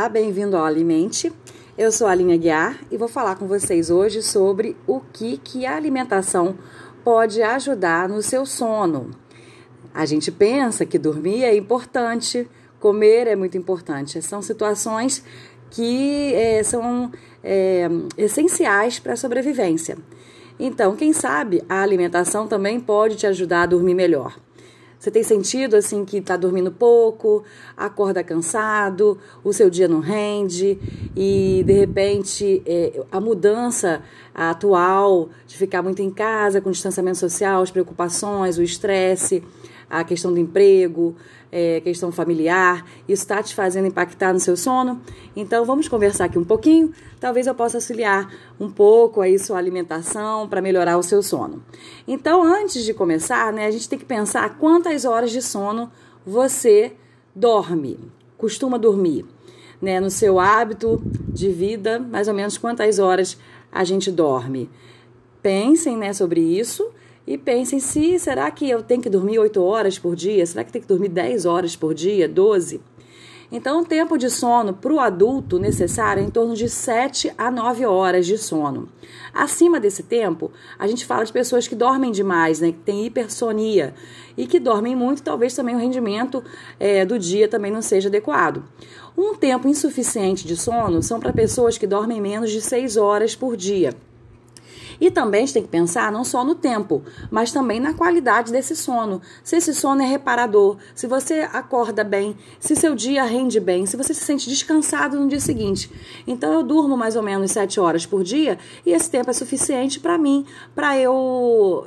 Olá, bem-vindo ao Alimente. Eu sou a Alinha Guiar e vou falar com vocês hoje sobre o que, que a alimentação pode ajudar no seu sono. A gente pensa que dormir é importante, comer é muito importante. São situações que é, são é, essenciais para a sobrevivência. Então, quem sabe a alimentação também pode te ajudar a dormir melhor. Você tem sentido assim que está dormindo pouco, acorda cansado, o seu dia não rende e de repente é, a mudança atual de ficar muito em casa com distanciamento social, as preocupações, o estresse, a questão do emprego, é, questão familiar, isso está te fazendo impactar no seu sono? Então vamos conversar aqui um pouquinho. Talvez eu possa auxiliar um pouco aí sua alimentação para melhorar o seu sono. Então, antes de começar, né, a gente tem que pensar quantas horas de sono você dorme, costuma dormir. Né, no seu hábito de vida, mais ou menos quantas horas a gente dorme. Pensem né, sobre isso e pensem se será que eu tenho que dormir 8 horas por dia? Será que tem que dormir 10 horas por dia? 12? Então, o tempo de sono para o adulto necessário é em torno de 7 a 9 horas de sono. Acima desse tempo, a gente fala de pessoas que dormem demais, né, que têm hipersonia e que dormem muito, talvez também o rendimento é, do dia também não seja adequado. Um tempo insuficiente de sono são para pessoas que dormem menos de 6 horas por dia. E também a gente tem que pensar não só no tempo, mas também na qualidade desse sono. Se esse sono é reparador, se você acorda bem, se seu dia rende bem, se você se sente descansado no dia seguinte. Então eu durmo mais ou menos 7 horas por dia e esse tempo é suficiente para mim, para eu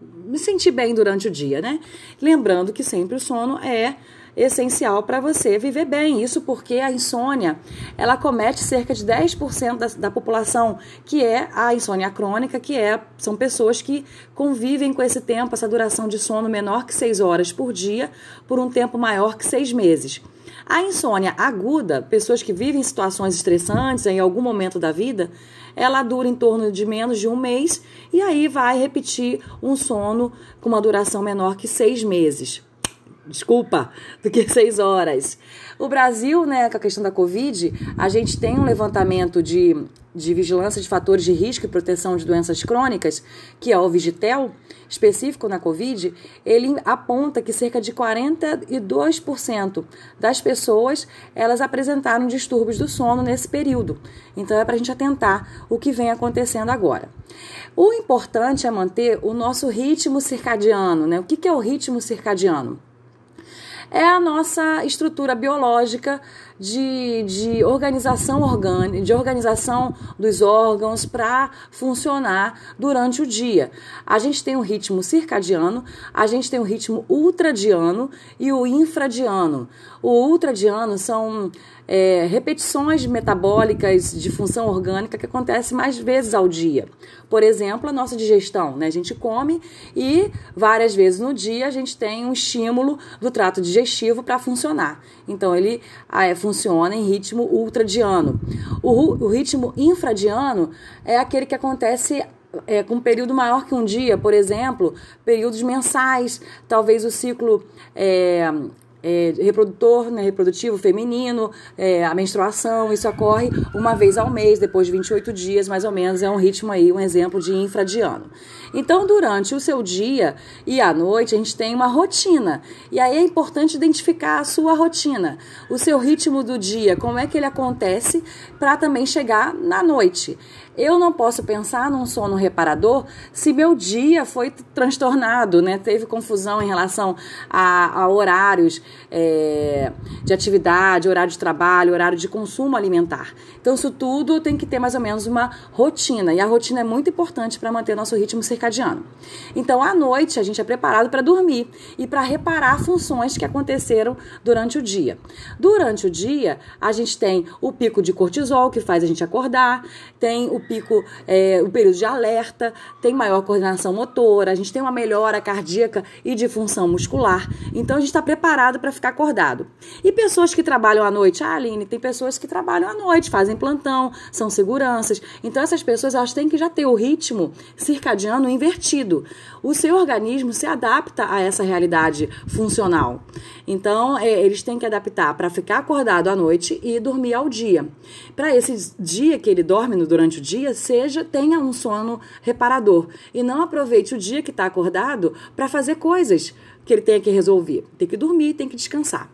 me sentir bem durante o dia, né? Lembrando que sempre o sono é essencial para você viver bem. Isso porque a insônia, ela comete cerca de 10% da, da população, que é a insônia crônica, que é são pessoas que convivem com esse tempo, essa duração de sono menor que 6 horas por dia, por um tempo maior que 6 meses. A insônia aguda, pessoas que vivem situações estressantes em algum momento da vida, ela dura em torno de menos de um mês e aí vai repetir um sono com uma duração menor que seis meses desculpa, do que seis horas. O Brasil, né, com a questão da Covid, a gente tem um levantamento de, de vigilância de fatores de risco e proteção de doenças crônicas, que é o Vigitel, específico na Covid, ele aponta que cerca de 42% das pessoas elas apresentaram distúrbios do sono nesse período. Então é para a gente atentar o que vem acontecendo agora. O importante é manter o nosso ritmo circadiano, né? O que, que é o ritmo circadiano? É a nossa estrutura biológica de, de organização orgânica, de organização dos órgãos para funcionar durante o dia. A gente tem o ritmo circadiano, a gente tem o ritmo ultradiano e o infradiano. O ultradiano são é, repetições metabólicas de função orgânica que acontecem mais vezes ao dia. Por exemplo, a nossa digestão, né? A gente come e várias vezes no dia a gente tem um estímulo do trato digestivo para funcionar. Então ele ah, é, funciona em ritmo ultradiano. O, o ritmo infradiano é aquele que acontece é, com um período maior que um dia, por exemplo, períodos mensais, talvez o ciclo é, é, reprodutor, né, reprodutivo feminino, é, a menstruação, isso ocorre uma vez ao mês, depois de 28 dias, mais ou menos, é um ritmo aí, um exemplo de infradiano. Então, durante o seu dia e à noite, a gente tem uma rotina. E aí é importante identificar a sua rotina, o seu ritmo do dia, como é que ele acontece, para também chegar na noite. Eu não posso pensar num sono reparador se meu dia foi transtornado, né? Teve confusão em relação a, a horários é, de atividade, horário de trabalho, horário de consumo alimentar. Então, isso tudo tem que ter mais ou menos uma rotina. E a rotina é muito importante para manter nosso ritmo circadiano. Então, à noite, a gente é preparado para dormir e para reparar funções que aconteceram durante o dia. Durante o dia, a gente tem o pico de cortisol, que faz a gente acordar, tem o pico, é, o período de alerta, tem maior coordenação motora, a gente tem uma melhora cardíaca e de função muscular. Então a gente está preparado para ficar acordado. E pessoas que trabalham à noite, ah, Aline, tem pessoas que trabalham à noite, fazem plantão, são seguranças. Então essas pessoas elas têm que já ter o ritmo circadiano invertido. O seu organismo se adapta a essa realidade funcional. Então é, eles têm que adaptar para ficar acordado à noite e dormir ao dia. Para esse dia que ele dorme durante o dia, seja tenha um sono reparador e não aproveite o dia que está acordado para fazer coisas que ele tenha que resolver. Tem que dormir, tem que descansar.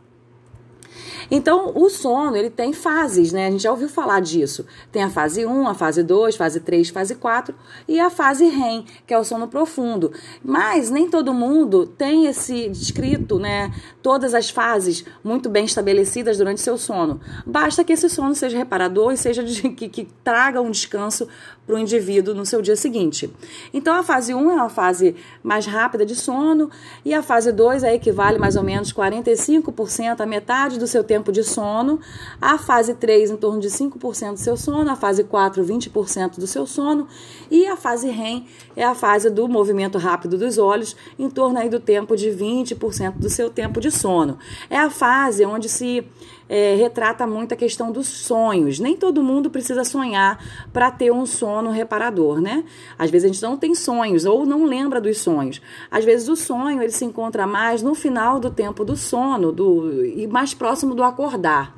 Então, o sono, ele tem fases, né? A gente já ouviu falar disso. Tem a fase 1, a fase 2, fase 3, fase 4 e a fase REM, que é o sono profundo. Mas nem todo mundo tem esse descrito, né? Todas as fases muito bem estabelecidas durante seu sono. Basta que esse sono seja reparador e seja de, que, que traga um descanso para o indivíduo no seu dia seguinte. Então, a fase 1 é uma fase mais rápida de sono e a fase 2 equivale mais ou menos 45% a metade do seu tempo de sono, a fase 3 em torno de 5% do seu sono, a fase 4 20% do seu sono e a fase REM é a fase do movimento rápido dos olhos, em torno aí do tempo de 20% do seu tempo de sono. É a fase onde se é, retrata muito a questão dos sonhos. Nem todo mundo precisa sonhar para ter um sono reparador, né? Às vezes a gente não tem sonhos ou não lembra dos sonhos. Às vezes o sonho ele se encontra mais no final do tempo do sono do, e mais próximo do acordar.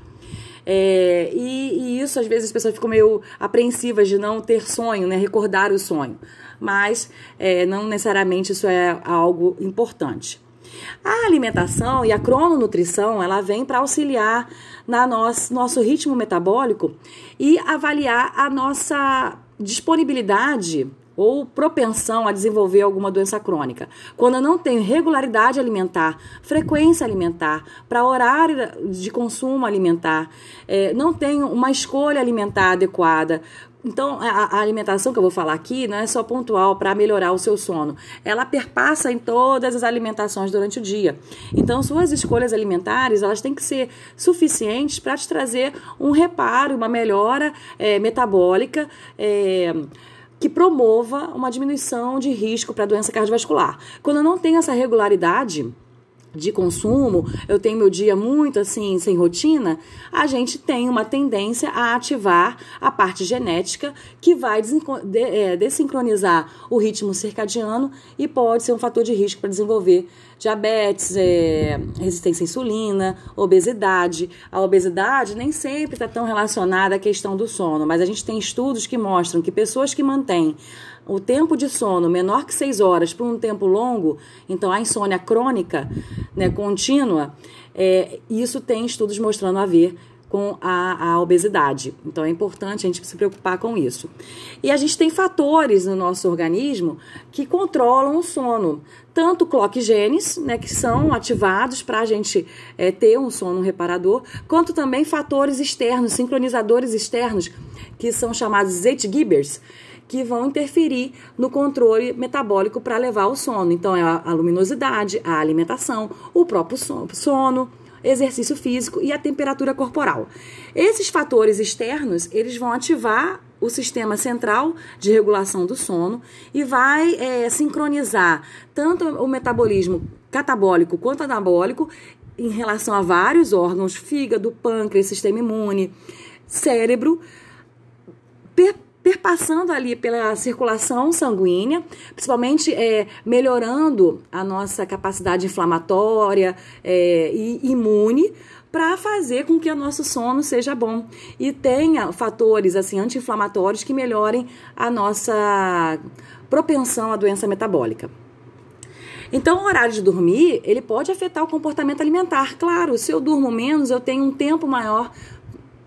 É, e, e, isso às vezes as pessoas ficam meio apreensivas de não ter sonho, né? Recordar o sonho. Mas é, não necessariamente isso é algo importante. A alimentação e a crononutrição, ela vem para auxiliar na nosso, nosso ritmo metabólico e avaliar a nossa disponibilidade ou propensão a desenvolver alguma doença crônica. Quando eu não tenho regularidade alimentar, frequência alimentar, para horário de consumo alimentar, é, não tenho uma escolha alimentar adequada, então, a, alimentação que eu vou falar aqui não é só pontual para melhorar o seu sono. Ela perpassa em todas as alimentações durante o dia. Então, suas escolhas alimentares, elas têm que ser suficientes para te trazer um reparo, uma melhora é, metabólica, é, que promova uma diminuição de risco para doença cardiovascular. Quando não tenho essa regularidade, de consumo, eu tenho meu dia muito assim, sem rotina, a gente tem uma tendência a ativar a parte genética que vai é, desincronizar o ritmo circadiano e pode ser um fator de risco para desenvolver diabetes, é, resistência à insulina, obesidade. A obesidade nem sempre está tão relacionada à questão do sono, mas a gente tem estudos que mostram que pessoas que mantêm o tempo de sono menor que 6 horas por um tempo longo, então a insônia crônica, né, contínua, é, isso tem estudos mostrando a ver com a, a, obesidade. Então é importante a gente se preocupar com isso. E a gente tem fatores no nosso organismo que controlam o sono. Tanto clock genes, né, que são ativados para a gente é, ter um sono reparador, quanto também fatores externos, sincronizadores externos, que são chamados Zeitgebers, que vão interferir no controle metabólico para levar ao sono. Então, é a luminosidade, a alimentação, o próprio sono, exercício físico e a temperatura corporal. Esses fatores externos, eles vão ativar o sistema central de regulação do sono e vai é, sincronizar tanto o metabolismo catabólico quanto anabólico em relação a vários órgãos, fígado, pâncreas, sistema imune, cérebro, perpassando ali pela circulação sanguínea, principalmente é, melhorando a nossa capacidade inflamatória é, e imune para fazer com que o nosso sono seja bom e tenha fatores assim anti-inflamatórios que melhorem a nossa propensão à doença metabólica. Então, o horário de dormir, ele pode afetar o comportamento alimentar. Claro, se eu durmo menos, eu tenho um tempo maior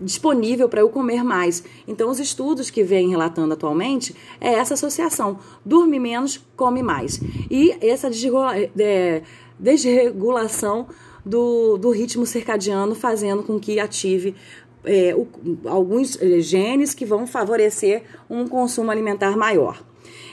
disponível para eu comer mais. Então, os estudos que vêm relatando atualmente é essa associação: dorme menos, come mais. E essa é, desregulação do, do ritmo circadiano fazendo com que ative é, o, alguns é, genes que vão favorecer um consumo alimentar maior.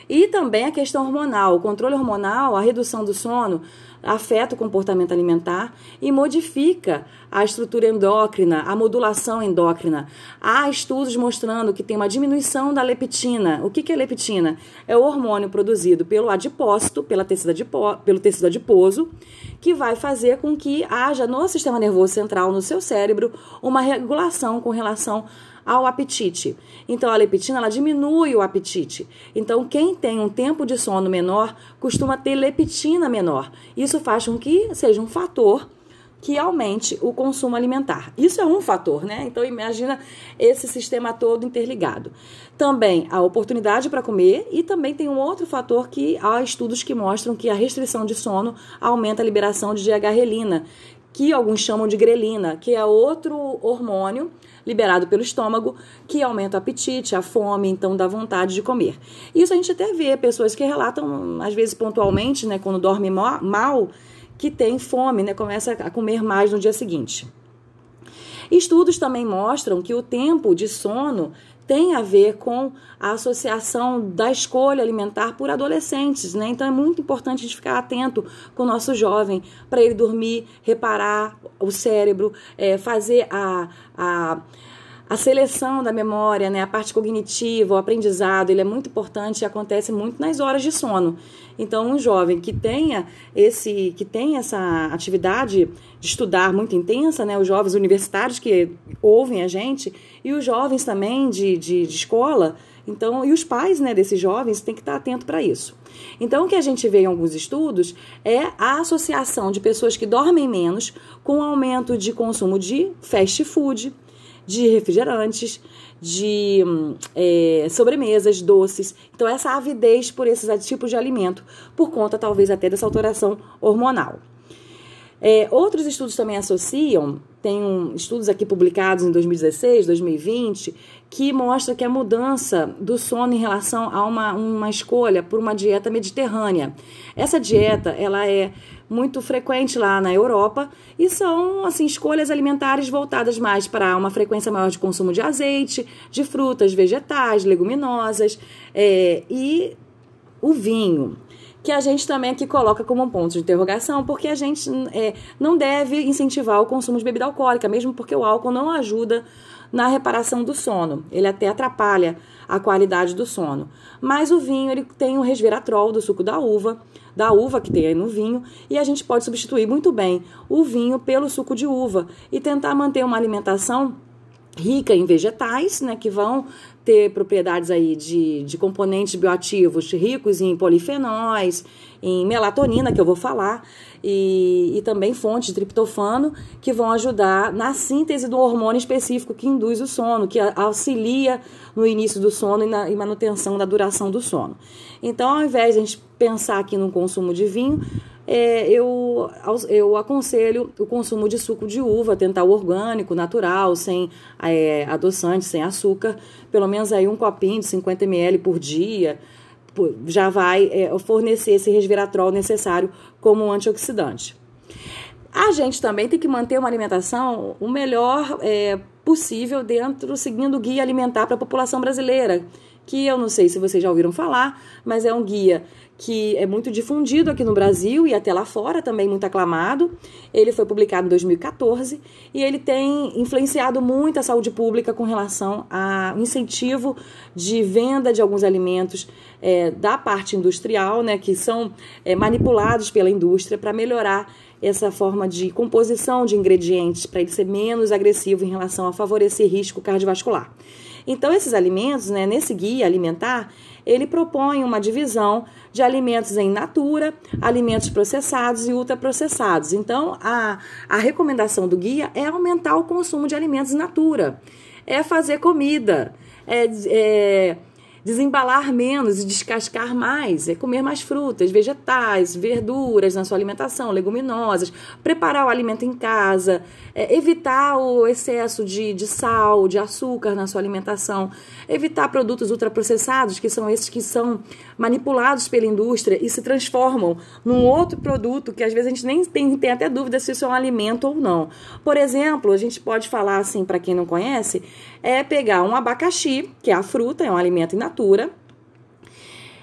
E também a questão hormonal, o controle hormonal, a redução do sono, afeta o comportamento alimentar e modifica a estrutura endócrina, a modulação endócrina. Há estudos mostrando que tem uma diminuição da leptina. O que é leptina? É o hormônio produzido pelo adipócito, pela tecido adipo, pelo tecido adiposo, que vai fazer com que haja no sistema nervoso central, no seu cérebro, uma regulação com relação ao apetite. Então a leptina ela diminui o apetite. Então quem tem um tempo de sono menor costuma ter leptina menor. Isso faz com que seja um fator que aumente o consumo alimentar. Isso é um fator, né? Então imagina esse sistema todo interligado. Também a oportunidade para comer e também tem um outro fator que há estudos que mostram que a restrição de sono aumenta a liberação de diagarrelina, que alguns chamam de grelina, que é outro hormônio liberado pelo estômago que aumenta o apetite, a fome, então dá vontade de comer. Isso a gente até vê pessoas que relatam, às vezes pontualmente, né, quando dorme mal, que tem fome, né, começa a comer mais no dia seguinte. Estudos também mostram que o tempo de sono tem a ver com a associação da escolha alimentar por adolescentes, né? Então é muito importante a gente ficar atento com o nosso jovem para ele dormir, reparar o cérebro, é, fazer a, a a seleção da memória, né, a parte cognitiva, o aprendizado, ele é muito importante e acontece muito nas horas de sono. Então, um jovem que tenha esse, que tenha essa atividade de estudar muito intensa, né, os jovens universitários que ouvem a gente e os jovens também de, de, de escola, então, e os pais, né, desses jovens têm que estar atento para isso. Então, o que a gente vê em alguns estudos é a associação de pessoas que dormem menos com aumento de consumo de fast food, de refrigerantes, de é, sobremesas, doces. Então, essa avidez por esses tipos de alimento, por conta talvez até dessa alteração hormonal. É, outros estudos também associam, tem um, estudos aqui publicados em 2016, 2020, que mostra que a mudança do sono em relação a uma, uma escolha por uma dieta mediterrânea. Essa dieta, ela é muito frequente lá na Europa e são assim escolhas alimentares voltadas mais para uma frequência maior de consumo de azeite, de frutas, vegetais, leguminosas é, e o vinho que a gente também aqui coloca como um ponto de interrogação, porque a gente é, não deve incentivar o consumo de bebida alcoólica, mesmo porque o álcool não ajuda na reparação do sono. Ele até atrapalha a qualidade do sono. Mas o vinho ele tem o resveratrol do suco da uva, da uva que tem aí no vinho, e a gente pode substituir muito bem o vinho pelo suco de uva e tentar manter uma alimentação rica em vegetais, né, que vão ter propriedades aí de, de componentes bioativos ricos em polifenóis, em melatonina, que eu vou falar, e, e também fontes de triptofano, que vão ajudar na síntese do hormônio específico que induz o sono, que auxilia no início do sono e na e manutenção da duração do sono. Então, ao invés de a gente pensar aqui no consumo de vinho, é, eu, eu aconselho o consumo de suco de uva, tentar o orgânico, natural, sem é, adoçante, sem açúcar, pelo menos aí um copinho de 50 ml por dia, já vai é, fornecer esse resveratrol necessário como antioxidante. A gente também tem que manter uma alimentação o melhor é, possível dentro, seguindo o guia alimentar para a população brasileira, que eu não sei se vocês já ouviram falar, mas é um guia que é muito difundido aqui no Brasil e até lá fora também muito aclamado. Ele foi publicado em 2014 e ele tem influenciado muito a saúde pública com relação ao incentivo de venda de alguns alimentos é, da parte industrial, né, que são é, manipulados pela indústria para melhorar essa forma de composição de ingredientes para ele ser menos agressivo em relação a favorecer risco cardiovascular. Então, esses alimentos, né, nesse guia alimentar, ele propõe uma divisão de alimentos em natura, alimentos processados e ultraprocessados. Então, a, a recomendação do guia é aumentar o consumo de alimentos natura, é fazer comida, é, é desembalar menos e descascar mais, é comer mais frutas, vegetais, verduras na sua alimentação, leguminosas, preparar o alimento em casa, é, evitar o excesso de, de sal, de açúcar na sua alimentação, evitar produtos ultraprocessados, que são esses que são manipulados pela indústria e se transformam num outro produto que às vezes a gente nem tem, tem até dúvida se isso é um alimento ou não. Por exemplo, a gente pode falar assim, para quem não conhece, é pegar um abacaxi, que é a fruta, é um alimento in natura,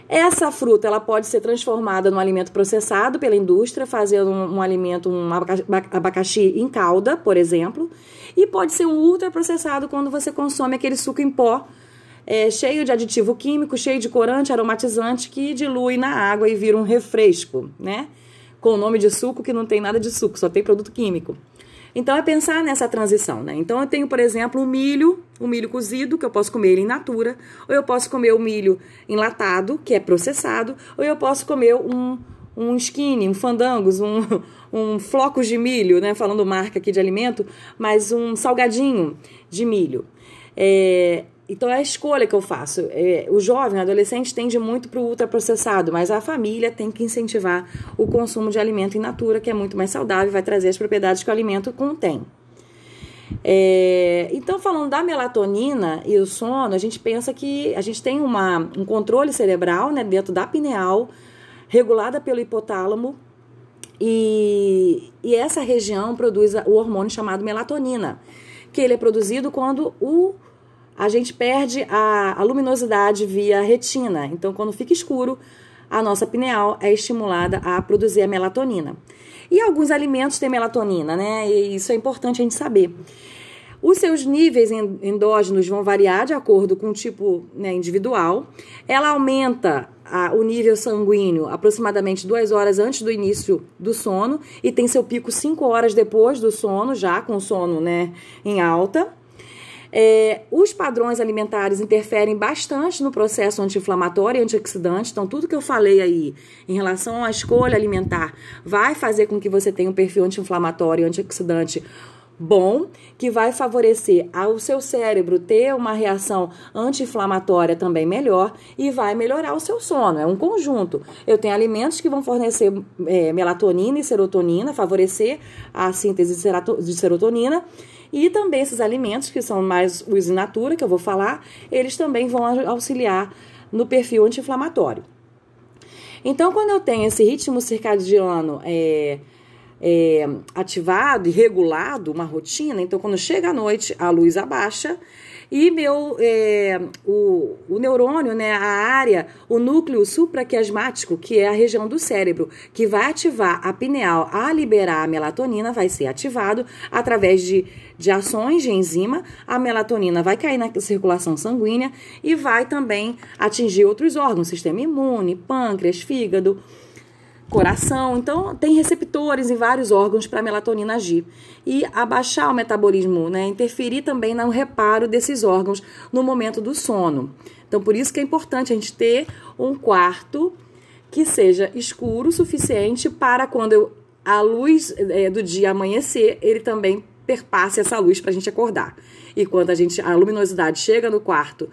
Essa fruta ela pode ser transformada num alimento processado pela indústria, fazendo um, um alimento, um abacaxi em calda, por exemplo, e pode ser um ultraprocessado quando você consome aquele suco em pó é, cheio de aditivo químico, cheio de corante, aromatizante que dilui na água e vira um refresco, né? Com o nome de suco que não tem nada de suco, só tem produto químico. Então é pensar nessa transição, né? Então eu tenho, por exemplo, o milho, o milho cozido, que eu posso comer ele in natura, ou eu posso comer o milho enlatado, que é processado, ou eu posso comer um, um skinny, um fandangos, um, um flocos de milho, né? Falando marca aqui de alimento, mas um salgadinho de milho. É, então é a escolha que eu faço. É, o jovem, o adolescente, tende muito para o ultraprocessado, mas a família tem que incentivar o consumo de alimento in natura, que é muito mais saudável e vai trazer as propriedades que o alimento contém. É, então, falando da melatonina e o sono, a gente pensa que a gente tem uma, um controle cerebral né, dentro da pineal, regulada pelo hipotálamo, e, e essa região produz o hormônio chamado melatonina, que ele é produzido quando o a gente perde a, a luminosidade via retina. Então, quando fica escuro, a nossa pineal é estimulada a produzir a melatonina. E alguns alimentos têm melatonina, né? E isso é importante a gente saber. Os seus níveis endógenos vão variar de acordo com o tipo né, individual. Ela aumenta a, o nível sanguíneo aproximadamente duas horas antes do início do sono e tem seu pico cinco horas depois do sono, já com o sono né, em alta. É, os padrões alimentares interferem bastante no processo anti-inflamatório e antioxidante. Então, tudo que eu falei aí em relação à escolha alimentar vai fazer com que você tenha um perfil anti-inflamatório e antioxidante bom, que vai favorecer ao seu cérebro ter uma reação anti-inflamatória também melhor e vai melhorar o seu sono. É um conjunto. Eu tenho alimentos que vão fornecer é, melatonina e serotonina, favorecer a síntese de serotonina e também esses alimentos, que são mais os in natura, que eu vou falar, eles também vão auxiliar no perfil anti-inflamatório. Então, quando eu tenho esse ritmo circadiano é, é, ativado e regulado, uma rotina, então quando chega a noite, a luz abaixa e meu, é, o, o neurônio, né, a área, o núcleo supraquiasmático, que é a região do cérebro, que vai ativar a pineal a liberar a melatonina, vai ser ativado através de, de ações de enzima. A melatonina vai cair na circulação sanguínea e vai também atingir outros órgãos, sistema imune, pâncreas, fígado coração. Então, tem receptores em vários órgãos para a melatonina agir. E abaixar o metabolismo, né? Interferir também no reparo desses órgãos no momento do sono. Então, por isso que é importante a gente ter um quarto que seja escuro o suficiente para quando eu, a luz é, do dia amanhecer, ele também perpasse essa luz para a gente acordar. E quando a gente a luminosidade chega no quarto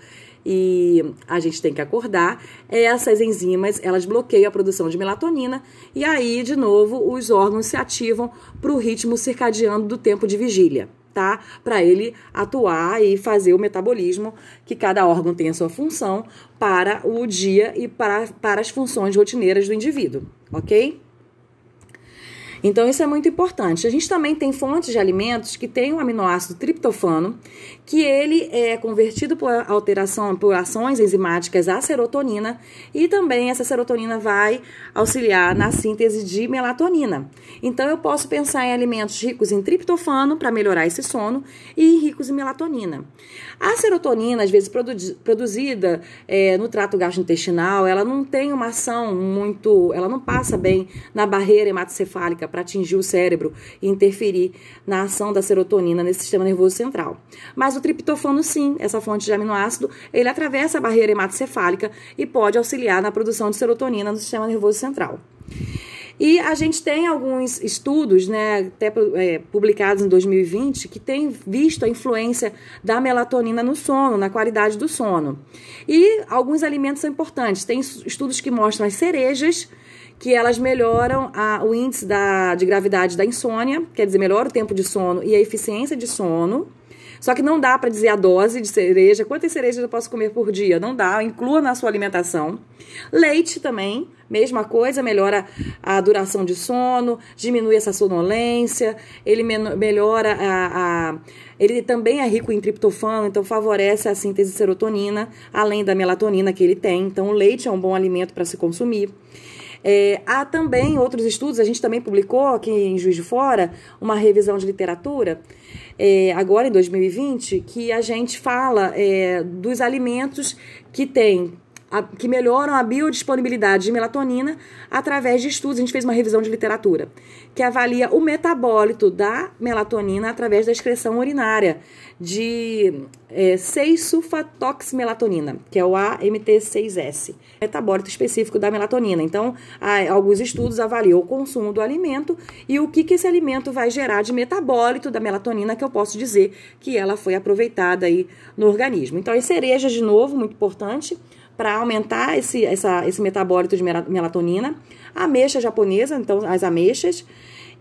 e a gente tem que acordar, essas enzimas elas bloqueiam a produção de melatonina e aí, de novo, os órgãos se ativam para o ritmo circadiano do tempo de vigília. Tá? Para ele atuar e fazer o metabolismo, que cada órgão tem a sua função para o dia e para, para as funções rotineiras do indivíduo, ok? Então, isso é muito importante. A gente também tem fontes de alimentos que têm o aminoácido triptofano, que ele é convertido por alteração, por ações enzimáticas à serotonina, e também essa serotonina vai auxiliar na síntese de melatonina. Então, eu posso pensar em alimentos ricos em triptofano para melhorar esse sono e ricos em melatonina. A serotonina, às vezes produzida é, no trato gastrointestinal, ela não tem uma ação muito, ela não passa bem na barreira hematocefálica para atingir o cérebro e interferir na ação da serotonina nesse sistema nervoso central. Mas o triptofano, sim, essa fonte de aminoácido, ele atravessa a barreira hematocefálica e pode auxiliar na produção de serotonina no sistema nervoso central. E a gente tem alguns estudos, né, até é, publicados em 2020, que têm visto a influência da melatonina no sono, na qualidade do sono. E alguns alimentos são importantes. Tem estudos que mostram as cerejas que elas melhoram a, o índice da, de gravidade da insônia, quer dizer, melhora o tempo de sono e a eficiência de sono. Só que não dá para dizer a dose de cereja, quantas cerejas eu posso comer por dia? Não dá, inclua na sua alimentação. Leite também, mesma coisa, melhora a duração de sono, diminui essa sonolência, ele melhora a, a ele também é rico em triptofano, então favorece a síntese de serotonina, além da melatonina que ele tem. Então, o leite é um bom alimento para se consumir. É, há também outros estudos, a gente também publicou aqui em Juiz de Fora uma revisão de literatura, é, agora em 2020, que a gente fala é, dos alimentos que têm que melhoram a biodisponibilidade de melatonina através de estudos. A gente fez uma revisão de literatura que avalia o metabólito da melatonina através da excreção urinária de é, 6-sulfatoximelatonina, que é o AMT6S, metabólito específico da melatonina. Então, alguns estudos avaliam o consumo do alimento e o que, que esse alimento vai gerar de metabólito da melatonina, que eu posso dizer que ela foi aproveitada aí no organismo. Então, as cerejas, de novo, muito importante para aumentar esse, essa, esse metabólito de melatonina. Ameixa japonesa, então as ameixas.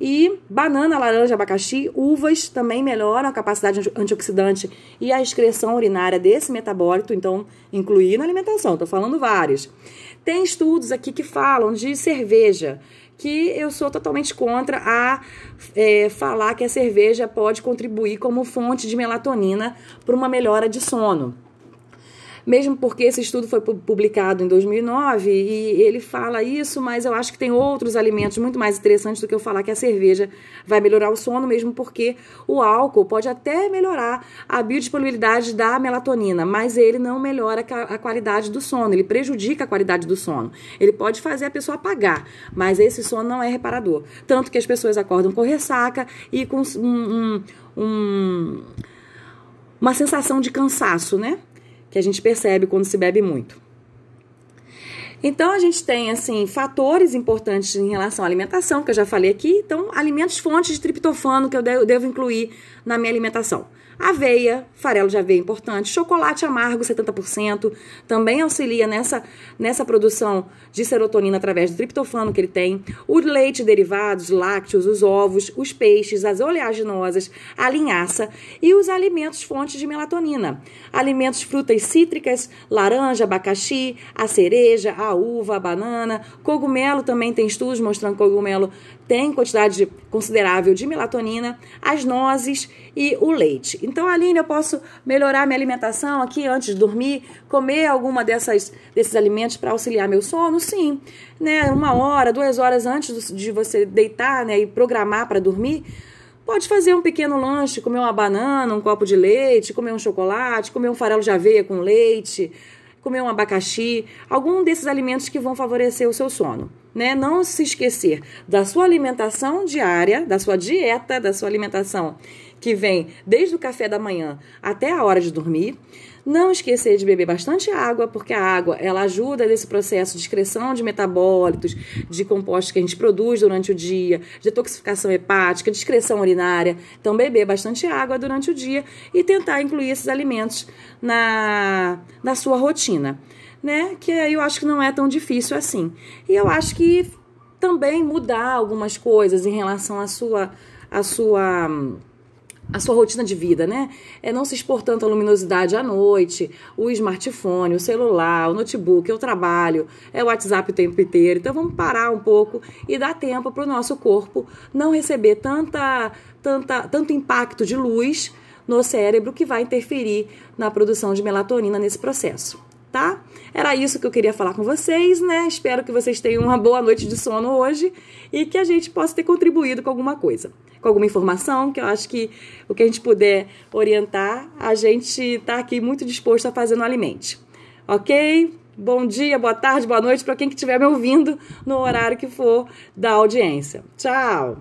E banana, laranja, abacaxi, uvas também melhoram a capacidade antioxidante e a excreção urinária desse metabólito, então incluir na alimentação, estou falando vários. Tem estudos aqui que falam de cerveja, que eu sou totalmente contra a é, falar que a cerveja pode contribuir como fonte de melatonina para uma melhora de sono mesmo porque esse estudo foi publicado em 2009 e ele fala isso, mas eu acho que tem outros alimentos muito mais interessantes do que eu falar que a cerveja vai melhorar o sono, mesmo porque o álcool pode até melhorar a biodisponibilidade da melatonina, mas ele não melhora a qualidade do sono, ele prejudica a qualidade do sono. Ele pode fazer a pessoa apagar, mas esse sono não é reparador. Tanto que as pessoas acordam com ressaca e com um, um, um uma sensação de cansaço, né? Que a gente percebe quando se bebe muito. Então a gente tem assim fatores importantes em relação à alimentação, que eu já falei aqui. Então, alimentos fontes de triptofano que eu devo incluir na minha alimentação. Aveia, farelo de aveia importante, chocolate amargo 70%, também auxilia nessa, nessa produção de serotonina através do triptofano que ele tem. O leite derivados, lácteos, os ovos, os peixes, as oleaginosas, a linhaça e os alimentos fontes de melatonina. Alimentos frutas cítricas, laranja, abacaxi, a cereja, a uva, a banana, cogumelo também tem estudos mostrando que cogumelo tem quantidade considerável de melatonina, as nozes e o leite. Então, Aline, eu posso melhorar minha alimentação aqui antes de dormir, comer alguma dessas, desses alimentos para auxiliar meu sono? Sim. Né? Uma hora, duas horas antes de você deitar né, e programar para dormir, pode fazer um pequeno lanche, comer uma banana, um copo de leite, comer um chocolate, comer um farelo de aveia com leite, comer um abacaxi, algum desses alimentos que vão favorecer o seu sono. Né? Não se esquecer da sua alimentação diária, da sua dieta, da sua alimentação que vem desde o café da manhã até a hora de dormir. Não esquecer de beber bastante água, porque a água ela ajuda nesse processo de excreção de metabólitos, de compostos que a gente produz durante o dia, de detoxificação hepática, de excreção urinária. Então, beber bastante água durante o dia e tentar incluir esses alimentos na, na sua rotina. Né? Que eu acho que não é tão difícil assim. E eu acho que também mudar algumas coisas em relação à sua. À sua a sua rotina de vida, né? É não se expor tanto a luminosidade à noite, o smartphone, o celular, o notebook, o trabalho, é o WhatsApp o tempo inteiro. Então vamos parar um pouco e dar tempo para o nosso corpo não receber tanta, tanta, tanto impacto de luz no cérebro que vai interferir na produção de melatonina nesse processo tá? Era isso que eu queria falar com vocês, né? Espero que vocês tenham uma boa noite de sono hoje e que a gente possa ter contribuído com alguma coisa, com alguma informação, que eu acho que o que a gente puder orientar, a gente tá aqui muito disposto a fazer no Alimente. Ok? Bom dia, boa tarde, boa noite para quem estiver me ouvindo no horário que for da audiência. Tchau!